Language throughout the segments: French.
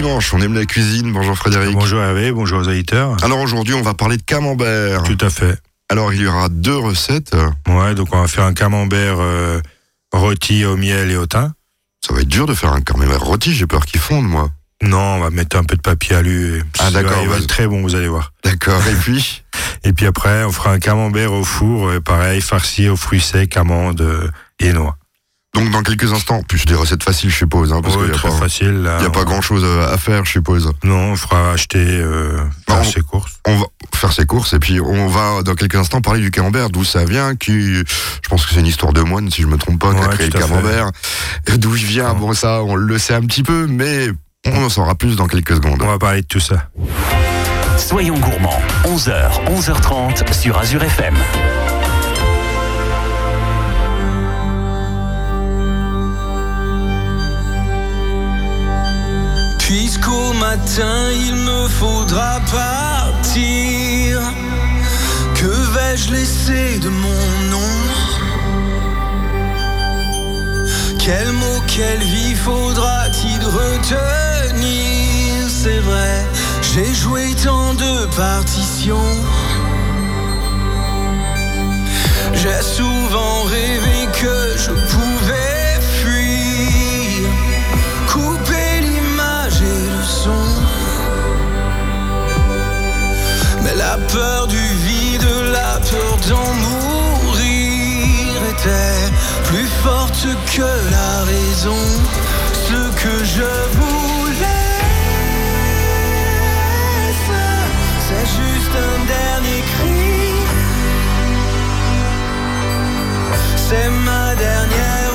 dimanche, on aime la cuisine. Bonjour Frédéric. Bonjour Hervé, bonjour aux auditeurs. Alors aujourd'hui, on va parler de camembert. Tout à fait. Alors il y aura deux recettes. Ouais, donc on va faire un camembert euh, rôti au miel et au thym. Ça va être dur de faire un camembert rôti, j'ai peur qu'il fonde moi. Non, on va mettre un peu de papier alu. et Ah, d'accord, Il va être très bon, vous allez voir. D'accord, et puis Et puis après, on fera un camembert au four, euh, pareil, farci aux fruits secs, amandes euh, et noix. Donc dans quelques instants, plus des recettes faciles je suppose, hein, parce Ouais, qu'il n'y a, très pas- facile. Là, il y a pas grand chose à faire je suppose. Non, on fera acheter euh, faire Non. ses courses. On va faire ses courses et puis on va dans quelques instants parler du camembert, d'où ça vient, qui, je pense que c'est une histoire de moine si je me trompe pas, qui a créé le camembert. Et D'où il vient, bon ça on le sait un petit peu, mais on en saura plus dans quelques secondes. On va parler de tout ça. Soyons gourmands, 11h, 11h30 sur Azure FM. Matin il me faudra partir, que vais-je laisser de mon nom? Quel mot, quelle vie faudra-t-il retenir? C'est vrai, j'ai joué tant de partitions. J'ai souvent rêvé que je pouvais peur du vide, la peur d'en mourir était plus forte que la raison. Ce que je voulais, c'est juste un dernier cri. C'est ma dernière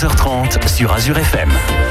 11h30 sur Azure FM.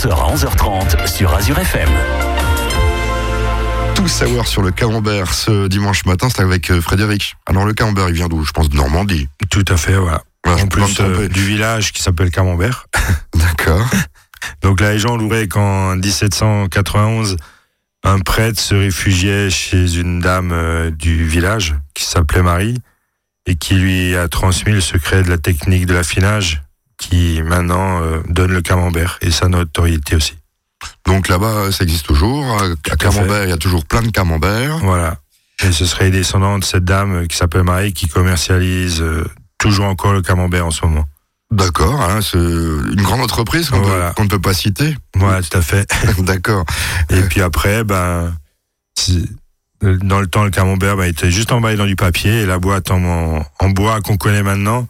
11h à 11h30 sur Azure FM. Tout savoir sur le camembert ce dimanche matin, c'est avec euh, Frédéric. Alors le camembert, il vient d'où? Je pense de Normandie. Tout à fait, voilà. En plus euh, du village qui s'appelle Camembert. D'accord. Donc la légende voudrait qu'en 1791, un prêtre se réfugiait chez une dame euh, du village qui s'appelait Marie et qui lui a transmis le secret de la technique de l'affinage qui maintenant euh, donne le camembert et sa notoriété aussi. Donc là-bas, ça existe toujours. À Camembert, il y a toujours plein de camemberts. Voilà. Et ce serait les descendants de cette dame qui s'appelle Marie qui commercialise euh, toujours encore le camembert en ce moment. D'accord, hein, c'est une grande entreprise qu'on Voilà. ne peut pas citer. Voilà, tout à fait. D'accord. Et puis après, ben, dans le temps, le camembert ben, était juste emballé dans du papier et la boîte en, en bois qu'on connaît maintenant,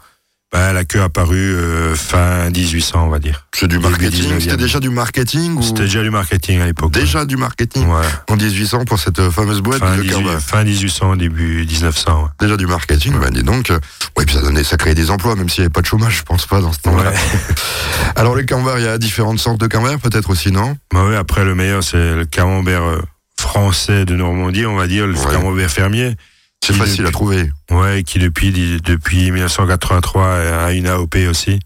ben, la queue a apparu euh, fin 1800, on va dire. C'est du marketing. 19e. C'était déjà du marketing ou C'était déjà du marketing à l'époque. déjà du marketing Ouais. en 1800 pour cette euh, fameuse boîte Fin, de 18 camembert. fin 1800, début 1900. ouais. Déjà du marketing, ben dis donc. euh, Ouais, puis ça donnait, ça créait des emplois, même s'il n'y avait pas de chômage, je pense pas dans ce temps-là. Ouais. Alors les camemberts, il y a différentes sortes de camemberts, peut-être aussi, non? Bah ouais, après, le meilleur, c'est le camembert euh, français de Normandie, on va dire, le camembert fermier. C'est facile à trouver. Ouais, qui depuis, depuis 1983 a une AOP aussi.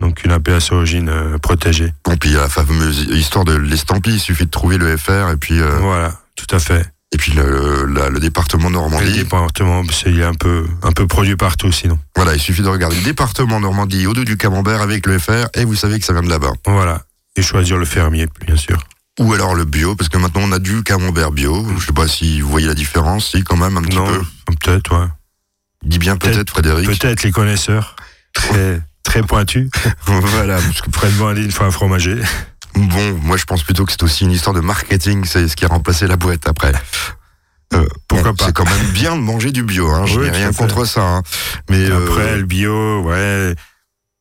Donc une appellation d'origine euh, protégée. Bon, puis il y a la fameuse histoire de l'estampille, il suffit de trouver le FR et puis euh, Voilà, tout à fait. et puis le, la- le département Et le Normandie. département, c'est- il est un peu, un peu produit partout sinon. Voilà, il suffit de regarder le département Normandie au dos du camembert avec le FR et vous savez que ça vient de là-bas. Voilà. Et choisir le fermier, bien sûr. Ou alors le bio, parce que maintenant on a du camembert bio. Je sais pas si vous voyez la différence, si quand même un petit non, peu. peut-être, ouais. Dis bien peut-être Frédéric. Peut-être les connaisseurs. Très, très pointus. voilà. parce que- Fred Bandine, fois un fromager. bon, moi je pense plutôt que c'est aussi une histoire de marketing, c'est ce qui a remplacé la boîte après. Euh, Pourquoi bon, pas C'est quand même bien de manger du bio, hein. je n'ai rien contre ça. hein. Mais euh, Après, le bio, ouais,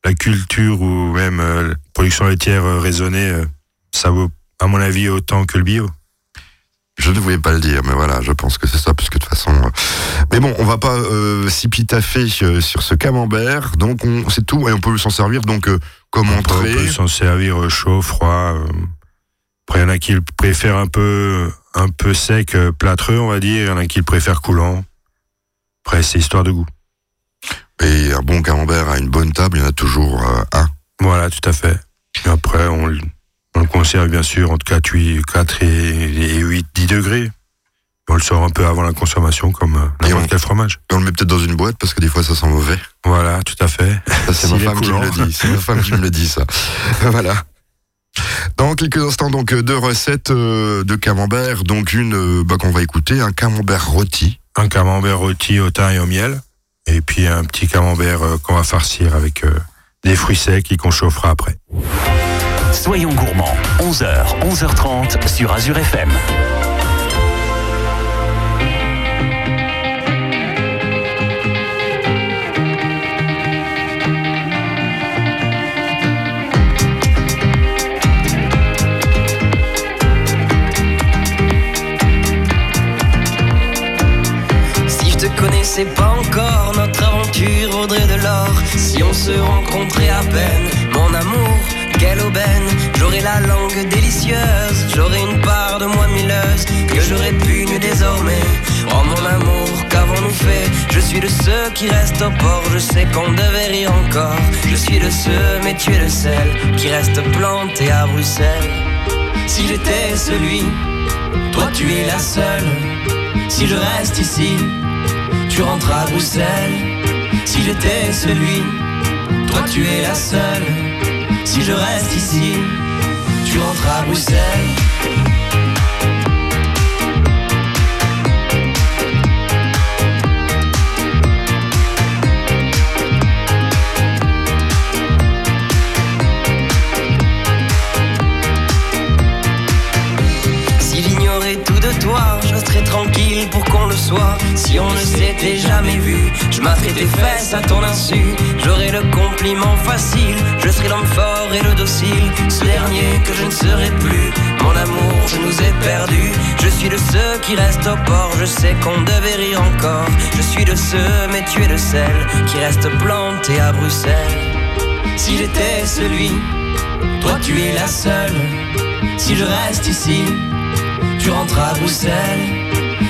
la culture ou même euh, la production laitière euh, raisonnée, euh, ça vaut, à mon avis, autant que le bio. Je ne voulais pas le dire, mais voilà, je pense que c'est ça, puisque de toute façon. euh, Mais bon, on va pas euh, s'épitaffer euh, sur ce camembert, donc on c'est tout, et on peut s'en servir donc euh, comme On peut, on entrée. peut s'en servir chaud, froid. Après, il y en a qui le préfèrent un peu, un peu sec, plâtreux, on va dire. Il y en a qui le préfèrent coulant. Après, c'est histoire de goût. Et un bon camembert à une bonne table, il y en a toujours un. Voilà, tout à fait. Et après, on, le- on le conserve bien sûr entre 4, 8, 4 et, et 8, 10 degrés. On le sort un peu avant la consommation, comme euh, Et n'importe quel fromage. On le met peut-être dans une boîte, parce que des fois ça sent mauvais. Voilà, tout à fait. C'est ma femme qui me le dit. C'est ma femme qui me le dit, ça. voilà. Dans quelques instants, donc, deux recettes euh, de camembert. Donc, une euh, bah, qu'on va écouter, un camembert rôti. Un camembert rôti au thym et au miel. Et puis un petit camembert euh, qu'on va farcir avec des fruits secs et qu'on chauffera après. Soyons gourmands, 11h, 11h30 sur Azure FM. Si je te connaissais pas encore, notre aventure vaudrait de l'or. Si on se rencontrait à peine, mon amour, quelle aubaine. J'aurais la langue délicieuse, j'aurais une part de moi milleuse que je répugne désormais. Oh mon amour, qu'avons-nous fait? Je suis de ceux qui restent au port, je sais qu'on devait rire encore. Je suis de ceux, mais tu es le seul qui reste planté à Bruxelles. Si j'étais celui, toi tu es la seule. Si je reste ici, tu rentres à Bruxelles. Si j'étais celui, toi tu es la seule. Si je reste ici, tu rentres à Bruxelles. Si on ne s'était jamais vu, je m'attrais tes fesses à ton insu. J'aurais le compliment facile, je serais l'homme fort et le docile. Ce dernier que je ne serai plus, mon amour, je nous ai perdus. Je suis de ceux qui restent au port, je sais qu'on devait rire encore. Je suis de ceux, mais tu es de celles qui restent plantés à Bruxelles. si j'étais celui, toi tu es la seule. Si je reste ici, tu rentres à Bruxelles.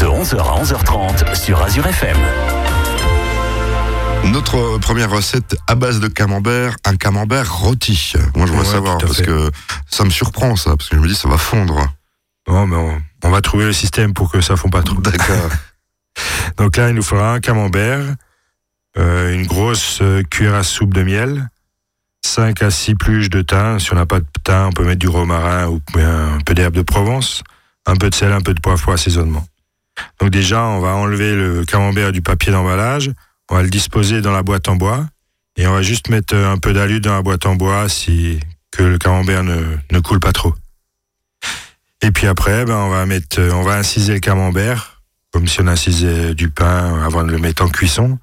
De 11h à 11h30 sur Azure FM. Notre première recette à base de camembert, un camembert rôti. Moi, je voudrais Ouais, savoir parce fait. que ça me surprend ça, parce que je me dis ça va fondre. Non, mais on, on va trouver le système pour que ça fonde pas trop. D'accord. Donc là, il nous faudra un camembert, euh, une grosse euh, cuillère à soupe de miel, 5 à 6 pluches de thym. Si on n'a pas de thym, on peut mettre du romarin ou un peu d'herbe de Provence, un peu de sel, un peu de poivre pour assaisonnement. Donc déjà, on va enlever le camembert du papier d'emballage, on va le disposer dans la boîte en bois et on va juste mettre euh, un peu d'alu dans la boîte en bois si que le camembert ne, ne coule pas trop. Et puis après, ben, on va mettre, euh, on va inciser le camembert comme si on incisait du pain avant de le mettre en cuisson.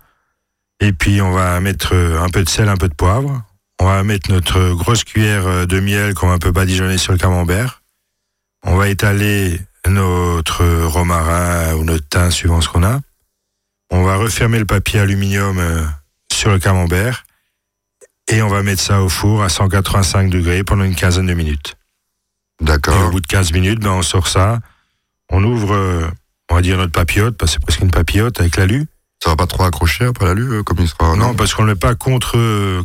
Et puis on va mettre euh, un peu de sel, un peu de poivre. On va mettre notre grosse cuillère de miel qu'on va un peu badigeonner sur le camembert. On va étaler notre romarin ou notre thym suivant ce qu'on a. On va refermer le papier aluminium euh, sur le camembert et on va mettre ça au four à 185 degrés pendant une quinzaine de minutes. Et au D'accord. bout de 15 minutes, ben, on sort ça, on ouvre, euh, on va dire notre papillote, parce que c'est presque une papillote avec l'alu. Ça va pas trop accrocher après l'alu euh, comme il sera. non, parce qu'on ne le met pas contre,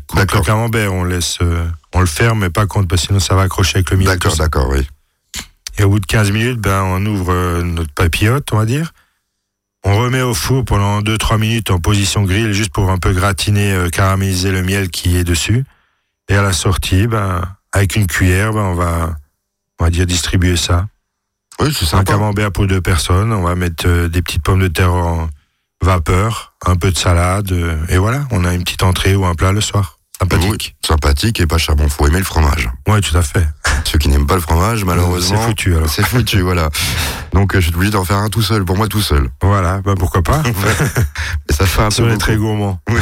contre D'accord. le camembert, on laisse, on le ferme, mais pas contre, parce que sinon ça va accrocher avec le miel. D'accord, d'accord, oui. Et au bout de 15 minutes, ben, on ouvre euh, notre papillote, on va dire. On remet au four pendant 2-3 minutes en position grill, juste pour un peu gratiner, euh, caraméliser le miel qui est dessus. Et à la sortie, ben, avec une cuillère, ben, on va, on va dire distribuer ça. Oui, c'est un sympa. camembert pour deux personnes. On va mettre euh, des petites pommes de terre en vapeur, un peu de salade, euh, et voilà, on a une petite entrée ou un plat le soir. Sympathique. Oui, sympathique et pas cher. Bon, faut aimer le fromage. Oui, tout à fait. Ceux qui n'aiment pas le fromage, malheureusement. C'est foutu alors. C'est foutu, voilà. Donc, euh, je suis obligé d'en faire un tout seul, pour moi tout seul. Voilà, bah pourquoi pas. Et ça fait un Si peu on est beaucoup. très gourmand. Oui.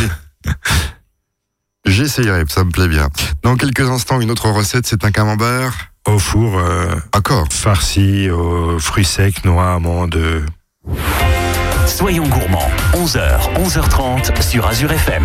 J'essayerai, ça me plaît bien. Dans quelques instants, une autre recette, c'est un camembert. Au four, euh, Accord. farci aux fruits secs, noix, amandes. Soyons gourmands, 11h, 11h30 sur Azure FM.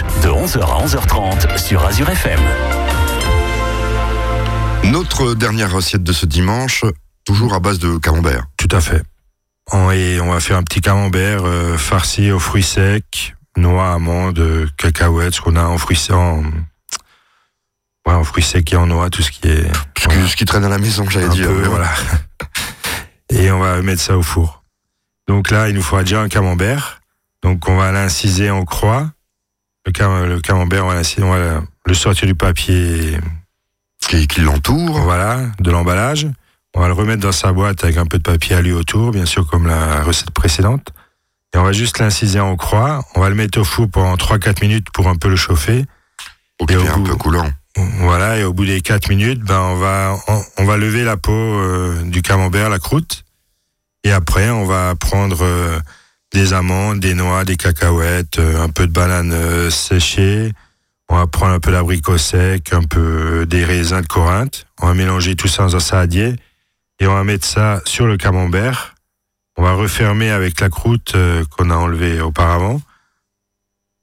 de 11h à 11h30 sur Azure FM. Notre dernière recette de ce dimanche, toujours à base de camembert. Tout à fait. On, on va faire un petit camembert euh, farci aux fruits secs, noix, amandes, cacahuètes, ce qu'on a en fruits secs, en... Fruits secs et en noix, tout ce qui est... Ce, qui traîne à la maison, j'allais dire. Et on va mettre ça au four. Donc là, il nous faudra déjà un camembert. Donc on va l'inciser en croix le, camembert, voilà, va le sortir du papier qui, l'entoure, voilà, de l'emballage. On va le remettre dans sa boîte avec un peu de papier à autour, bien sûr, comme la recette précédente. Et on va juste l'inciser en croix. On va le mettre au four pendant 3-4 minutes pour un peu le chauffer. Pour qu'il un peu coulant. Voilà, et au bout des 4 minutes, ben, on, va, on, va lever la peau euh, du camembert, la croûte. Et après, on va prendre euh, des amandes, des noix, des cacahuètes, euh, un peu de banane euh, séchée. On va prendre un peu d'abricot sec, un peu euh, des raisins de Corinthe. On va mélanger tout ça dans un saladier et on va mettre ça sur le camembert. On va refermer avec la croûte qu'on a enlevée auparavant.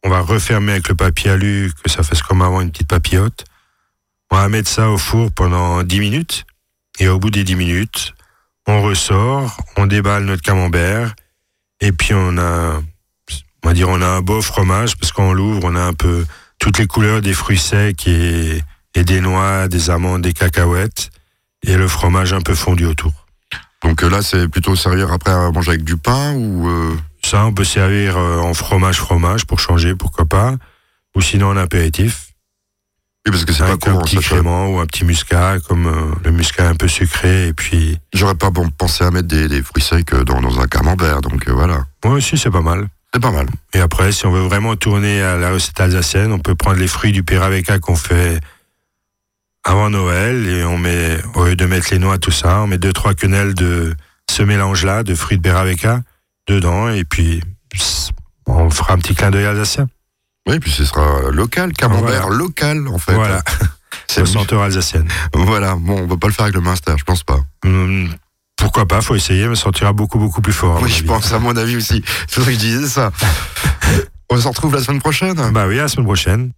On va refermer avec le papier alu, que ça fasse comme avant une petite papillote. On va mettre ça au four pendant 10 minutes. Et au bout des 10 minutes, on ressort, on déballe notre camembert. Et puis on a, on va dire, on a un beau fromage parce qu'on l'ouvre, on a un peu toutes les couleurs des fruits secs et, et des noix, des amandes, des cacahuètes. Et le fromage un peu fondu autour. Donc euh, là, c'est plutôt servir après à manger avec du pain ou. euh, Ça, on peut servir euh, en fromage-fromage pour changer, pourquoi pas. Ou sinon en apéritif. Oui, parce que c'est pas Avec un petit crément ou un petit muscat, comme euh, le muscat un peu sucré. Et puis, J'aurais pas bon, pensé à mettre des, des fruits secs euh, dans, dans un camembert, donc euh, voilà. moi aussi, c'est pas mal. C'est pas mal. Et après, si on veut vraiment tourner à la recette alsacienne, on peut prendre les fruits du Péraveka qu'on fait avant Noël et on met, au lieu de mettre les noix, tout ça, on met deux, trois quenelles de ce mélange-là, de fruits de Péraveka, dedans et puis pss, on fera un petit clin d'œil alsacien. Oui, puis ce sera local, camembert Voilà. local en fait. Voilà, C'est senteur alsacienne. Voilà, bon, on va pas le faire avec le Munster, je pense pas. Hum, pourquoi pas, faut essayer, mais ça sentira beaucoup, beaucoup plus fort. Oui, je avis. pense, à mon avis aussi. C'est vrai que je disais ça. on se retrouve la semaine prochaine. Bah oui, à la semaine prochaine.